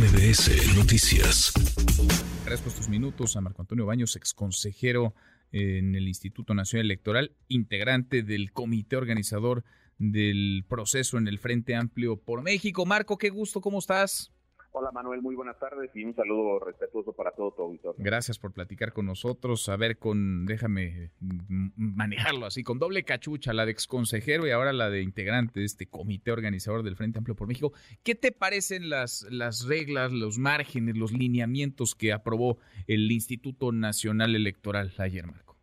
MBS Noticias. Gracias por tus minutos a Marco Antonio Baños, ex consejero en el Instituto Nacional Electoral, integrante del comité organizador del proceso en el Frente Amplio por México. Marco, qué gusto, ¿cómo estás? Hola Manuel, muy buenas tardes y un saludo respetuoso para todo tu auditorio. Gracias por platicar con nosotros. A ver, con, déjame manejarlo así, con doble cachucha, la de exconsejero y ahora la de integrante de este comité organizador del Frente Amplio por México. ¿Qué te parecen las, las reglas, los márgenes, los lineamientos que aprobó el Instituto Nacional Electoral ayer, Marco?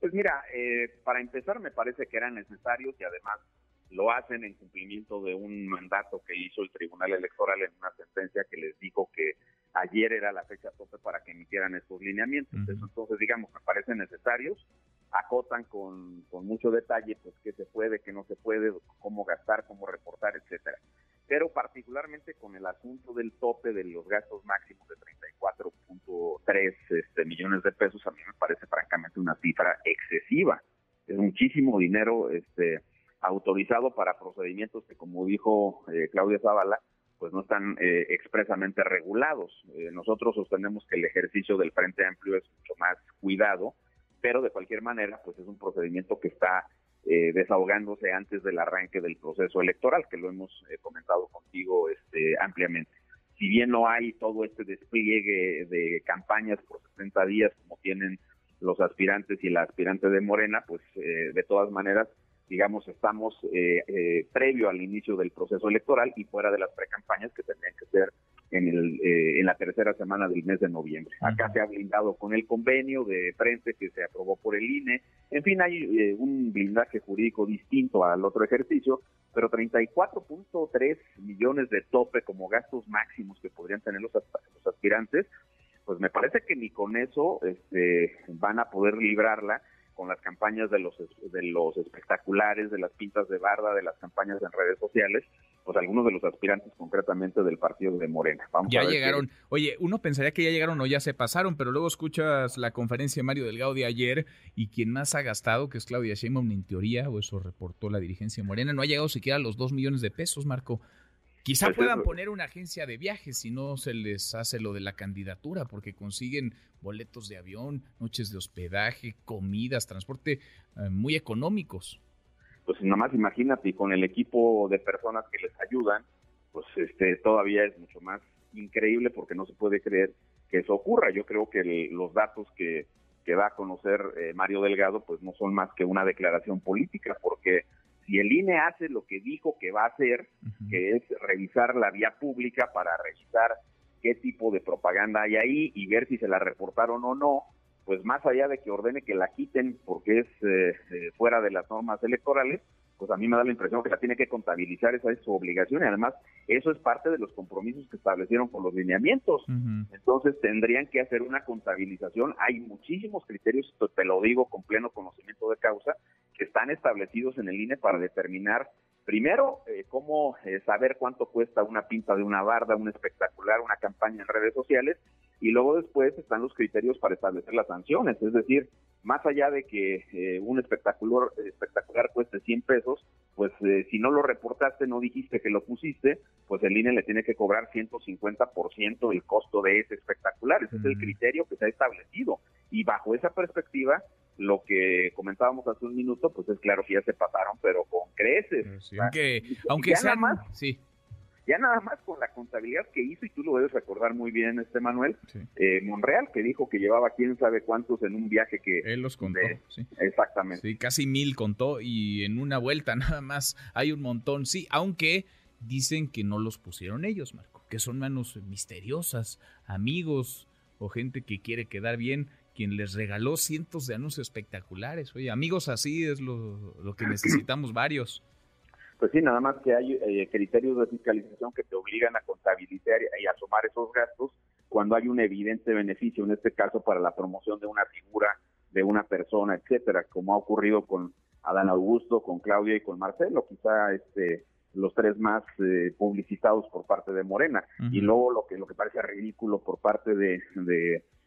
Pues mira, eh, para empezar me parece que eran necesarios y además lo hacen en cumplimiento de un mandato que hizo el Tribunal Electoral en una sentencia que les dijo que ayer era la fecha tope para que emitieran estos lineamientos. Entonces, digamos, me parecen necesarios, acotan con, con mucho detalle, pues, qué se puede, qué no se puede, cómo gastar, cómo reportar, etcétera. Pero particularmente con el asunto del tope de los gastos máximos de 34.3 este, millones de pesos, a mí me parece francamente una cifra excesiva. Es muchísimo dinero, este, autorizado para procedimientos que, como dijo eh, Claudia Zavala, pues no están eh, expresamente regulados. Eh, nosotros sostenemos que el ejercicio del Frente Amplio es mucho más cuidado, pero de cualquier manera, pues es un procedimiento que está desahogándose antes del arranque del proceso electoral, que lo hemos comentado contigo este, ampliamente. Si bien no hay todo este despliegue de campañas por 70 días como tienen los aspirantes y la aspirante de Morena, pues de todas maneras digamos, estamos eh, eh, previo al inicio del proceso electoral y fuera de las precampañas que tendrían que ser en, el, eh, en la tercera semana del mes de noviembre. Acá se ha blindado con el convenio de frente que se aprobó por el INE. En fin, hay un blindaje jurídico distinto al otro ejercicio, pero 34.3 millones de tope como gastos máximos que podrían tener los, los aspirantes, pues me parece que ni con eso este, van a poder librarla con las campañas de los de los espectaculares, de las pintas de barda, de las campañas en redes sociales, pues algunos de los aspirantes concretamente del partido de Morena. Vamos ya llegaron. Oye, uno pensaría que ya llegaron o ya se pasaron, pero luego escuchas la conferencia de Mario Delgado de ayer y quien más ha gastado, que es Claudia Sheinbaum en teoría, o eso reportó la dirigencia de Morena, no ha llegado siquiera a los dos millones de pesos, Marco. Quizá pues puedan poner una agencia de viajes si no se les hace lo de la candidatura, porque consiguen boletos de avión, noches de hospedaje, comidas, transporte eh, muy económicos. Pues nada más imagínate, con el equipo de personas que les ayudan, pues este todavía es mucho más increíble porque no se puede creer que eso ocurra. Yo creo que los datos que, que da a conocer eh, Mario Delgado, pues no son más que una declaración política, porque si el INE hace lo que dijo que va a hacer, que es revisar la vía pública para revisar qué tipo de propaganda hay ahí y ver si se la reportaron o no, pues más allá de que ordene que la quiten porque es eh, eh, fuera de las normas electorales, pues a mí me da la impresión que la tiene que contabilizar, esa es su obligación y además eso es parte de los compromisos que establecieron con los lineamientos. Entonces tendrían que hacer una contabilización, hay muchísimos criterios, te lo digo con pleno conocimiento de causa, que están establecidos en el INE para determinar primero eh, cómo eh, saber cuánto cuesta una pinta de una barda, un espectacular, una campaña en redes sociales y luego después están los criterios para establecer las sanciones, es decir, más allá de que eh, un espectacular, espectacular cueste 100 pesos, pues si no lo reportaste, no dijiste que lo pusiste, pues el INE le tiene que cobrar 150% el costo de ese espectacular. Ese es el criterio que se ha establecido. Y bajo esa perspectiva, lo que comentábamos hace un minuto, pues es claro que ya se pasaron, pero con creces. aunque aunque sean, más, sí. Ya nada más con la contabilidad que hizo, y tú lo debes recordar muy bien, este Manuel, eh, Monreal, que dijo que llevaba quién sabe cuántos en un viaje que... Él los contó, sí. Exactamente. Sí, casi mil contó, y en una vuelta nada más hay un montón, sí, aunque dicen que no los pusieron ellos, Marco, que son manos misteriosas, amigos o gente que quiere quedar bien quien les regaló cientos de anuncios espectaculares. Oye, amigos así es lo, que necesitamos varios. Pues sí, nada más que hay eh, criterios de fiscalización que te obligan a contabilizar y a sumar esos gastos cuando hay un evidente beneficio, en este caso para la promoción de una figura, de una persona, etcétera, como ha ocurrido con Adán Augusto, con Claudia y con Marcelo, quizá este los tres más eh, publicitados por parte de Morena. Y luego lo que lo que parece ridículo por parte de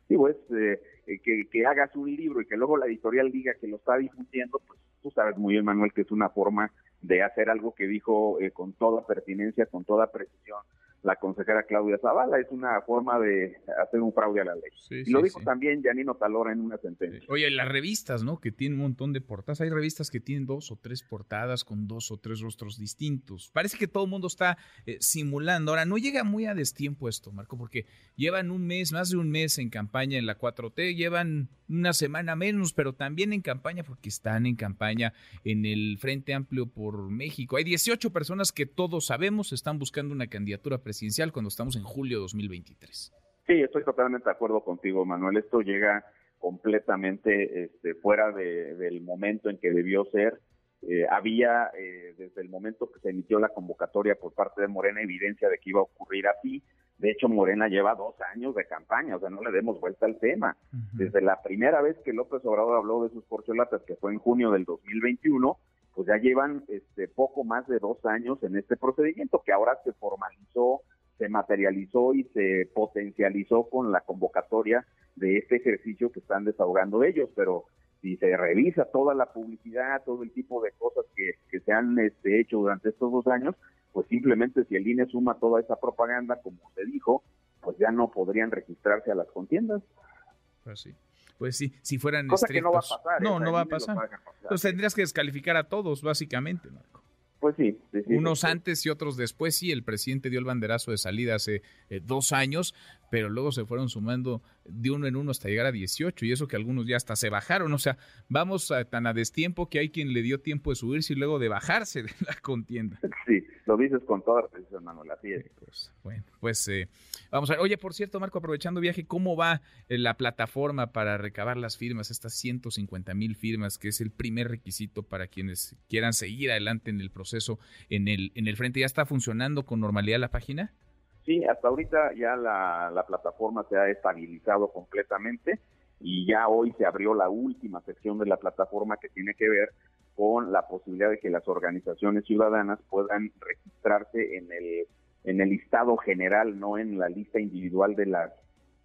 digo, es eh, que, que, hagas un libro y que luego la editorial diga que lo está difundiendo, pues tú sabes muy bien, Manuel, que es una forma de hacer algo que dijo eh, con toda pertinencia, con toda precisión la consejera Claudia Zavala. Es una forma de hacer un fraude a la ley. y lo dijo también Janino Talora en una sentencia. Oye, las revistas, ¿no? Que tienen un montón de portadas. Hay revistas que tienen dos o tres portadas con dos o tres rostros distintos. Parece que todo el mundo está eh, simulando. Ahora, no llega muy a destiempo esto, Marco, porque llevan un mes, más de un mes en campaña en la 4T, llevan una semana menos, pero también en campaña porque están en campaña en el Frente Amplio por México. Hay 18 personas que todos sabemos están buscando una candidatura presidencial cuando estamos en julio de 2023. Sí, estoy totalmente de acuerdo contigo, Manuel. Esto llega completamente este, fuera del momento en que debió ser. Eh, había, eh, desde el momento que se emitió la convocatoria por parte de Morena, evidencia de que iba a ocurrir así. De hecho, Morena lleva dos años de campaña, o sea, no le demos vuelta al tema. Desde la primera vez que López Obrador habló de sus porcholatas, que fue en junio del 2021, pues ya llevan este, poco más de dos años en este procedimiento que ahora se formalizó, se materializó y se potencializó con la convocatoria de este ejercicio que están desahogando ellos, pero si se revisa toda la publicidad, todo el tipo de cosas que, que se han este, hecho durante estos dos años, pues simplemente si el INE suma toda esa propaganda, como se dijo, pues ya no podrían registrarse a las contiendas. Pues pues sí, si fueran Cosa que no va a pasar. No, no va a pasar. Entonces tendrías que descalificar a todos, básicamente, Marco. Pues sí, Unos antes y otros después, sí, el presidente dio el banderazo de salida hace eh, dos años, pero luego se fueron sumando de uno en uno hasta llegar a 18 y eso que algunos ya hasta se bajaron. O sea, vamos a, tan a destiempo que hay quien le dio tiempo de subirse y luego de bajarse de la contienda. Sí, lo dices con toda precisión, Manuel, así es. Pues, bueno, pues eh, vamos a ver. Oye, por cierto, Marco, aprovechando viaje, ¿cómo va eh, la plataforma para recabar las firmas, estas 150 mil firmas, que es el primer requisito para quienes quieran seguir adelante en el proceso en el, en el frente? ¿Ya está funcionando con normalidad la página? Sí, hasta ahorita ya la, plataforma se ha estabilizado completamente y ya hoy se abrió la última sección de la plataforma que tiene que ver con la posibilidad de que las organizaciones ciudadanas puedan registrarse en el en listado general, no en la lista individual de las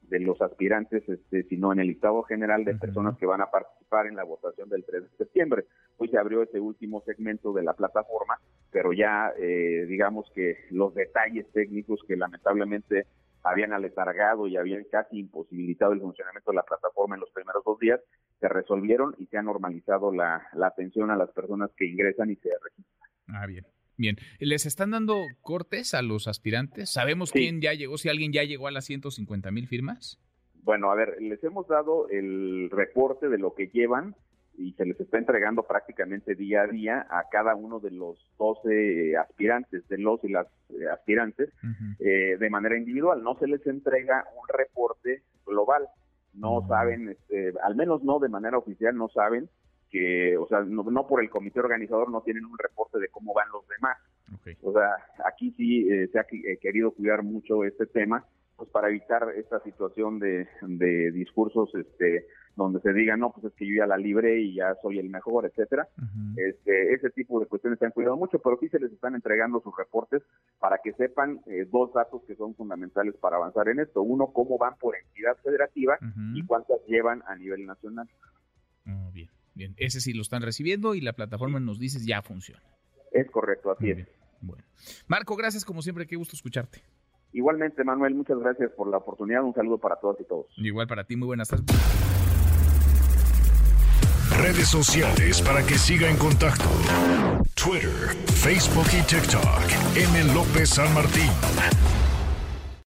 de los aspirantes, este, sino en el listado general de personas que van a participar en la votación del 3 de septiembre. Hoy se abrió ese último segmento de la plataforma, pero ya eh, digamos que los detalles técnicos que lamentablemente habían aletargado y habían casi imposibilitado el funcionamiento de la plataforma en los primeros dos días, se resolvieron y se ha normalizado la, la atención a las personas que ingresan y se registran. Ah, bien. Bien, ¿les están dando cortes a los aspirantes? ¿Sabemos quién ya llegó, si alguien ya llegó a las 150 mil firmas? Bueno, a ver, les hemos dado el reporte de lo que llevan y se les está entregando prácticamente día a día a cada uno de los 12 aspirantes, de los y las eh, aspirantes, eh, de manera individual. No se les entrega un reporte global. No saben, este, al menos no de manera oficial, no saben que, o sea, no, por el comité organizador no tienen un reporte sea, aquí sí eh, se ha eh, querido cuidar mucho este tema, pues para evitar esta situación de, de discursos este donde se diga, no, pues es que yo ya la libré y ya soy el mejor, etcétera. este, ese tipo de cuestiones se han cuidado mucho, pero sí se les están entregando sus reportes para que sepan eh, dos datos que son fundamentales para avanzar en esto. Uno, cómo van por entidad federativa y cuántas llevan a nivel nacional. Muy bien. Bien, ese sí lo están recibiendo y la plataforma nos dices ya funciona. Es correcto, así es. Bueno. Marco, gracias como siempre, qué gusto escucharte. Igualmente, Manuel, muchas gracias por la oportunidad. Un saludo para todas y todos. Igual para ti, muy buenas tardes. Redes sociales para que siga en contacto: Twitter, Facebook y TikTok. M. López San Martín.